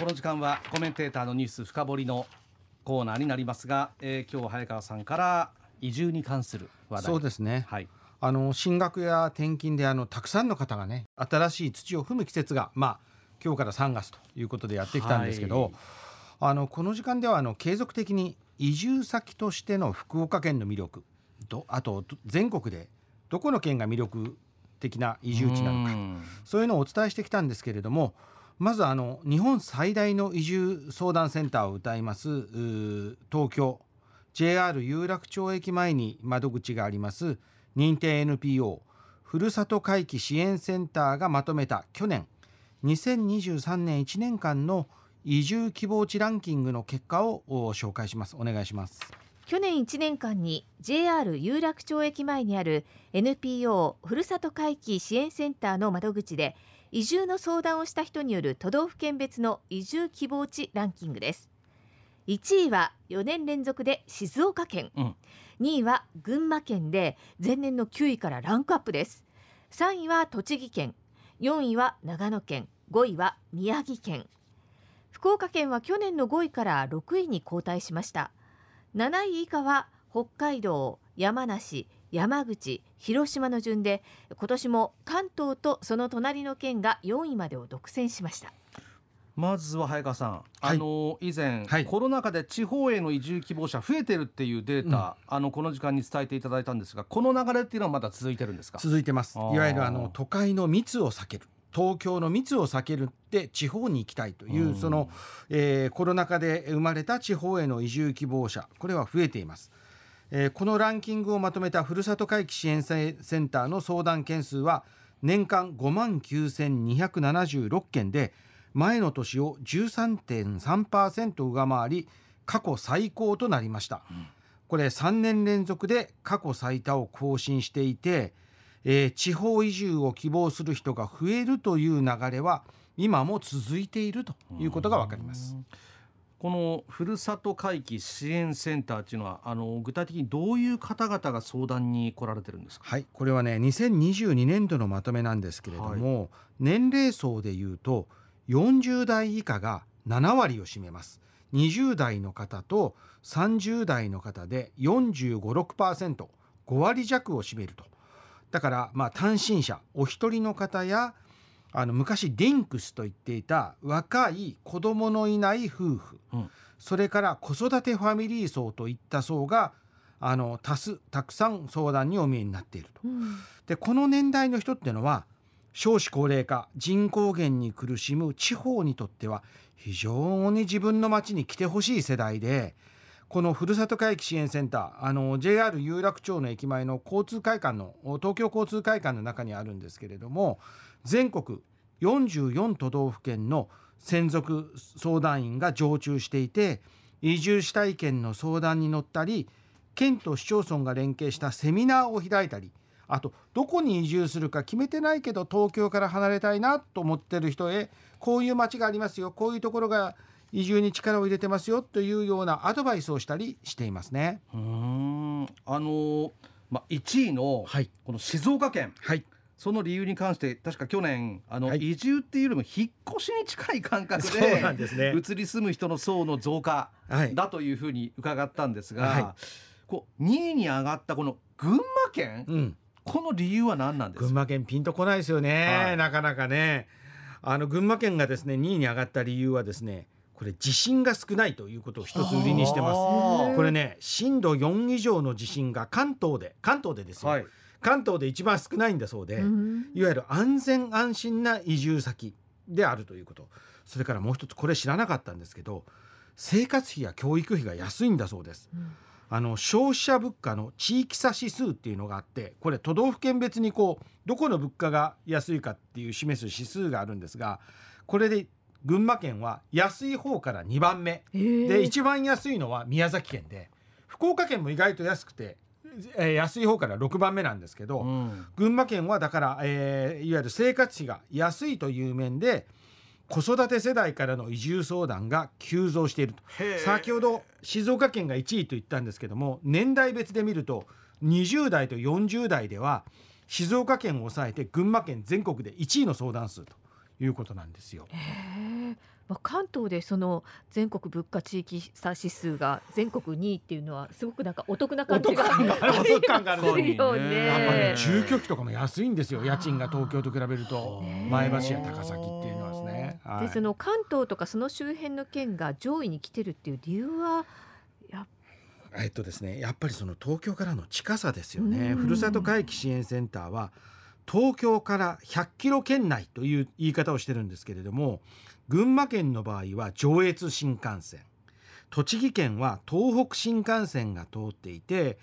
この時間はコメンテーターのニュース深掘りのコーナーになりますが、えー、今日早川さんから移住に関する話題。そうですね、はい、あの進学や転勤であのたくさんの方がね新しい土を踏む季節がまあ今日から3月ということでやってきたんですけど、はい、あのこの時間ではあの継続的に移住先としての福岡県の魅力とあと全国でどこの県が魅力的な移住地なのかそういうのをお伝えしてきたんですけれどもまずあの日本最大の移住相談センターを歌います東京。JR 有楽町駅前に窓口があります認定 NPO ふるさと回帰支援センターがまとめた去年。2023年1年間の移住希望地ランキングの結果を紹介します。お願いします。去年1年間に JR 有楽町駅前にある NPO ふるさと回帰支援センターの窓口で移住の相談をした人による都道府県別の移住希望地ランキングです。1位は4年連続で静岡県、うん、2位は群馬県で前年の9位からランクアップです。3位は栃木県。4位は長野県。5位は宮城県。福岡県は去年の5位から6位に後退しました。7位以下は北海道山梨山口広島の順で今年も関東とその隣の県が4位までを独占しました。まずは早川さん、はい、あの以前、はい、コロナ禍で地方への移住希望者増えてるっていうデータ、うん、あのこの時間に伝えていただいたんですがこの流れっていうのはまだ続いてるんですか？続いてます。いわゆるあの都会の密を避ける。東京の密を避けるって地方に行きたいという、うん、その、えー、コロナ禍で生まれた地方への移住希望者これは増えていますえー、このランキングをまとめたふるさと回帰支援センターの相談件数は年間5万9276件で前の年を13.3%上回り過去最高となりました、うん、これ3年連続で過去最多を更新していて、えー、地方移住を希望する人が増えるという流れは今も続いているということが分かります。うんこのふるさと回帰支援センターっていうのはあの具体的にどういう方々が相談に来られてるんですか？はいこれはね2022年度のまとめなんですけれども、はい、年齢層でいうと40代以下が7割を占めます。20代の方と30代の方で 45%5 割弱を占めるとだからまあ単身者お一人の方やあの昔ディンクスと言っていた若い子供のいない夫婦、うん、それから子育てファミリー層といった層があの多数たくさん相談にお見えになっていると。うん、でこの年代の人っていうのは少子高齢化人口減に苦しむ地方にとっては非常に自分の町に来てほしい世代でこのふるさと回帰支援センターあの JR 有楽町の駅前の交通会館の東京交通会館の中にあるんですけれども全国44都道府県の専属相談員が常駐していて移住したい県の相談に乗ったり県と市町村が連携したセミナーを開いたりあとどこに移住するか決めてないけど東京から離れたいなと思ってる人へこういう町がありますよこういうところが移住に力を入れてますよというようなアドバイスをしたりしていますね。うん。あのまあ、1位のこの静岡県、はい、その理由に関して確か去年あの、はい、移住っていうよりも引っ越しに近い感覚でで、ね、移り住む人の層の増加だというふうに伺ったんですが、はい、こう2位に上がったこの群馬県、うん、この理由は何なんです？か群馬県ピンとこないですよね、はい、なかなかね。あの群馬県がですね2位に上がった理由はですねこれ地震が少ないということを一つ売りにしてます。これね震度4以上の地震が関東で関東でですよ、はい関東で一番少ないんだそうで、いわゆる安全安心な移住先であるということ。それからもう一つこれ知らなかったんですけど生活費や教育費が安いんだそうです。うん。あの消費者物価の地域差指数っていうのがあってこれ都道府県別にこうどこの物価が安いかっていう示す指数があるんですがこれで群馬県は安い方から2番目。で一番安いのは宮崎県で福岡県も意外と安くてえー、安い方から6番目なんですけど、うん、群馬県はだから、えー、いわゆる生活費が安いという面で子育て世代からの移住相談が急増していると。先ほど静岡県が1位と言ったんですけども年代別で見ると20代と40代では静岡県を抑えて群馬県全国で1位の相談数ということなんですよ。まあ、関東でその全国物価地域差指数が全国2位っていうのはすごくなんかお得な感じがありま すよね。やっぱね住居費とかも安いんですよ。家賃が東京と比べると。前橋や高崎っていうのはですね。でその関東とかその周辺の県が上位に来てるっていう理由はやえっとですねやっぱりその東京からの近さですよね。ふるさと回帰支援センターは東京から100キロ圏内という言い方をしてるんですけれども群馬県の場合は上越新幹線栃木県は東北新幹線が通っていて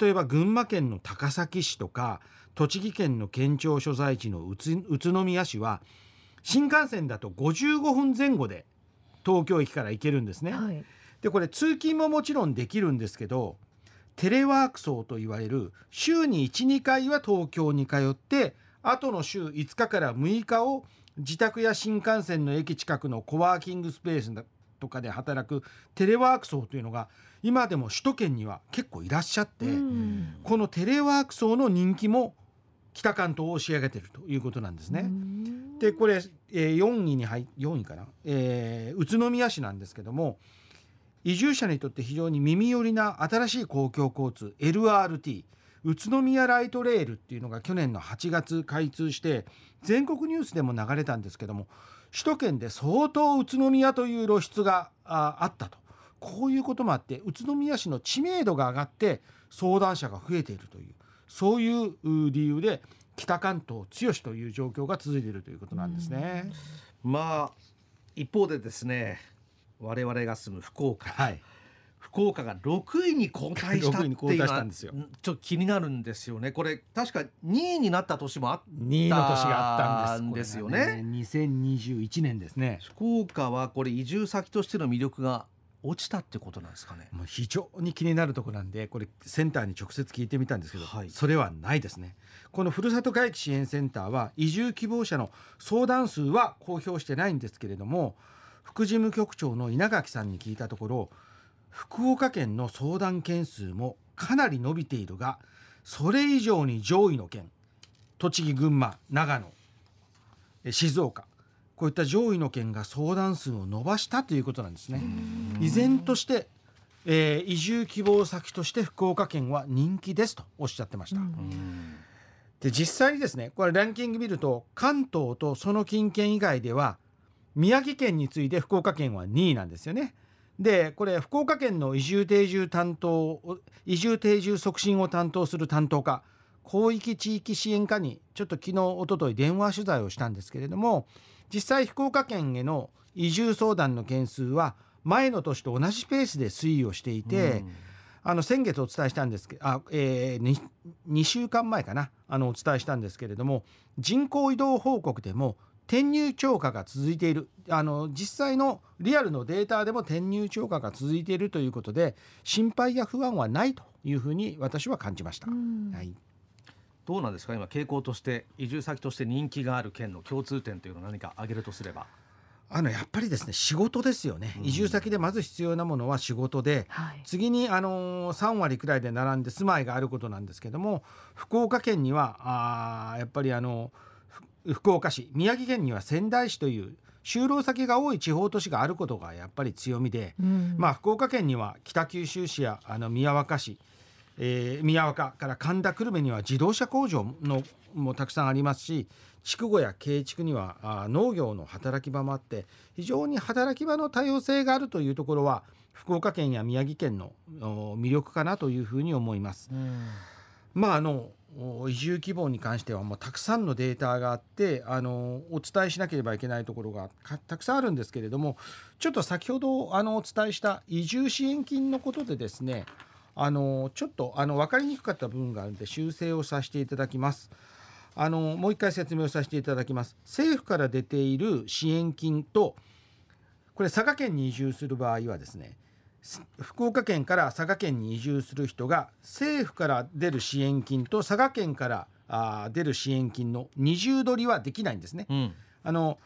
例えば群馬県の高崎市とか栃木県の県庁所在地の宇都宮市は新幹線だと55分前後で東京駅から行けるんですね。はい、でこれ通勤ももちろんできるんですけどテレワーク層といわれる週に12回は東京に通ってあとの週5日から6日を自宅や新幹線の駅近くのコワーキングスペースとかで働くテレワーク層というのが今でも首都圏には結構いらっしゃって、このテレワーク層の人気も北関東を仕上げているということなんですね。でこれ、えー、4位に入4位かな、えー、宇都宮市なんですけども移住者にとって非常に耳寄りな新しい公共交通 LRT 宇都宮ライトレールっていうのが去年の8月開通して全国ニュースでも流れたんですけども首都圏で相当宇都宮という露出があったとこういうこともあって宇都宮市の知名度が上がって相談者が増えているというそういう理由で北関東強しという状況が続いているということなんですね。まあ一方でですね我々が住む福岡、はい、福岡が6位に後退したっていうのはちょっと気になるんですよね。これ確か2位になった年もあった2位の年があったんですよ。ねね2021年ですね。福岡はこれ移住先としての魅力が落ちたってことなんですかね。もう非常に気になるところなんでこれセンターに直接聞いてみたんですけど、はい、それはないですね。このふるさと回帰支援センターは移住希望者の相談数は公表してないんですけれども副事務局長の稲垣さんに聞いたところ福岡県の相談件数もかなり伸びているがそれ以上に上位の県栃木群馬長野静岡こういった上位の県が相談数を伸ばしたということなんですね。依然として、えー、移住希望先として福岡県は人気ですとおっしゃってました。で実際にですねこれランキング見ると関東とその近県以外では宮城県に次いで福岡県は2位なんですよね。でこれ福岡県の移住定住担当移住定住促進を担当する担当課広域地域支援課にちょっと昨日おととい電話取材をしたんですけれども実際福岡県への移住相談の件数は前の年と同じペースで推移をしていて、うん、あの先月お伝えしたんですけどあ、えー、2, 2週間前かなあのお伝えしたんですけれども人口移動報告でも転入超過が続いている。あの実際のリアルのデータでも転入超過が続いているということで心配や不安はないというふうに私は感じました。はい、どうなんですか？今傾向として移住先として人気がある県の共通点というのを何か挙げるとすれば。あのやっぱりですね仕事ですよね、うん、移住先でまず必要なものは仕事で、はい、次にあの3割くらいで並んで住まいがあることなんですけども福岡県にはあやっぱりあの福岡市宮城県には仙台市という就労先が多い地方都市があることがやっぱり強みで、うん、まあ、福岡県には北九州市やあの宮若市、えー、宮若から神田久留米には自動車工場のもたくさんありますし筑後や慶畜にはあ農業の働き場もあって非常に働き場の多様性があるというところは福岡県や宮城県の魅力かなというふうに思います。うん、まああの移住希望に関してはもうたくさんのデータがあってあのお伝えしなければいけないところがたくさんあるんですけれどもちょっと先ほどあのお伝えした移住支援金のことでですねあのちょっとあの分かりにくかった部分があるので修正をさせていただきます。あのもう一回説明をさせていただきます。政府から出ている支援金とこれ佐賀県に移住する場合はですね福岡県から佐賀県に移住する人が政府から出る支援金と佐賀県からあ出る支援金の二重取りはできないんですね。うん、あの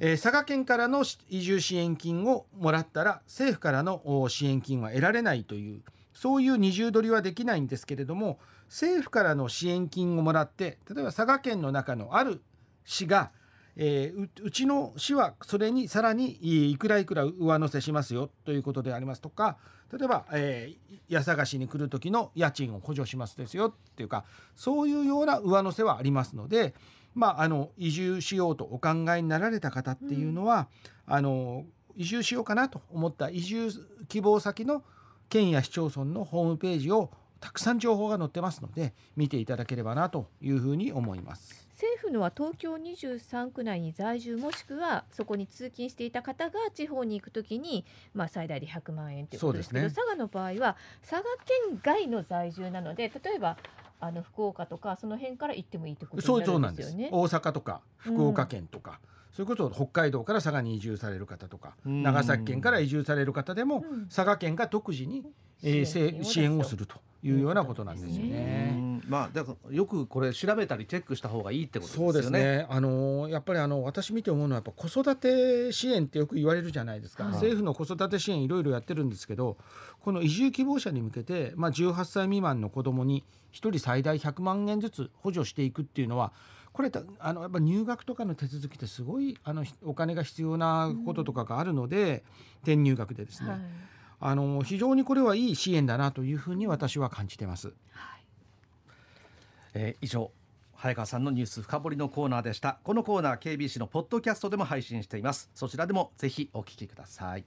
えー、佐賀県からの移住支援金をもらったら政府からの支援金は得られないというそういう二重取りはできないんですけれども政府からの支援金をもらって例えば佐賀県の中のある市がえー、うちの市はそれにさらにいくらいくら上乗せしますよということでありますとか例えば、えー、家探しに来る時の家賃を補助しますですよっていうかそういうような上乗せはありますので、まあ、あの移住しようとお考えになられた方っていうのは、うん、あの移住しようかなと思った移住希望先の県や市町村のホームページをたくさん情報が載ってますので見ていただければなというふうに思います。政府のは東京23区内に在住もしくはそこに通勤していた方が地方に行くときに、まあ、最大で100万円ということですけど、ね、佐賀の場合は佐賀県外の在住なので例えばあの福岡とかその辺から行ってもいいってことになるんですよね。大阪とか福岡県とか、うん。それこそ北海道から佐賀に移住される方とか長崎県から移住される方でも、佐賀県が独自に、えー、支援をするというようなことなんですよね。まあだからよくこれ調べたりチェックした方がいいってことですよね。そうですね。あのやっぱりあの私見て思うのはやっぱ子育て支援ってよく言われるじゃないですか。はい、政府の子育て支援いろいろやってるんですけど、この移住希望者に向けてまあ18歳未満の子どもに1人最大100万円ずつ補助していくっていうのは。これあのやっぱ入学とかの手続きってすごいあのお金が必要なこととかがあるので、転入学でですね、はい、あの非常にこれはいい支援だなというふうに私は感じてます。はい。えー、以上早川さんのニュース深掘りのコーナーでした。このコーナー KBC のポッドキャストでも配信しています。そちらでもぜひお聞きください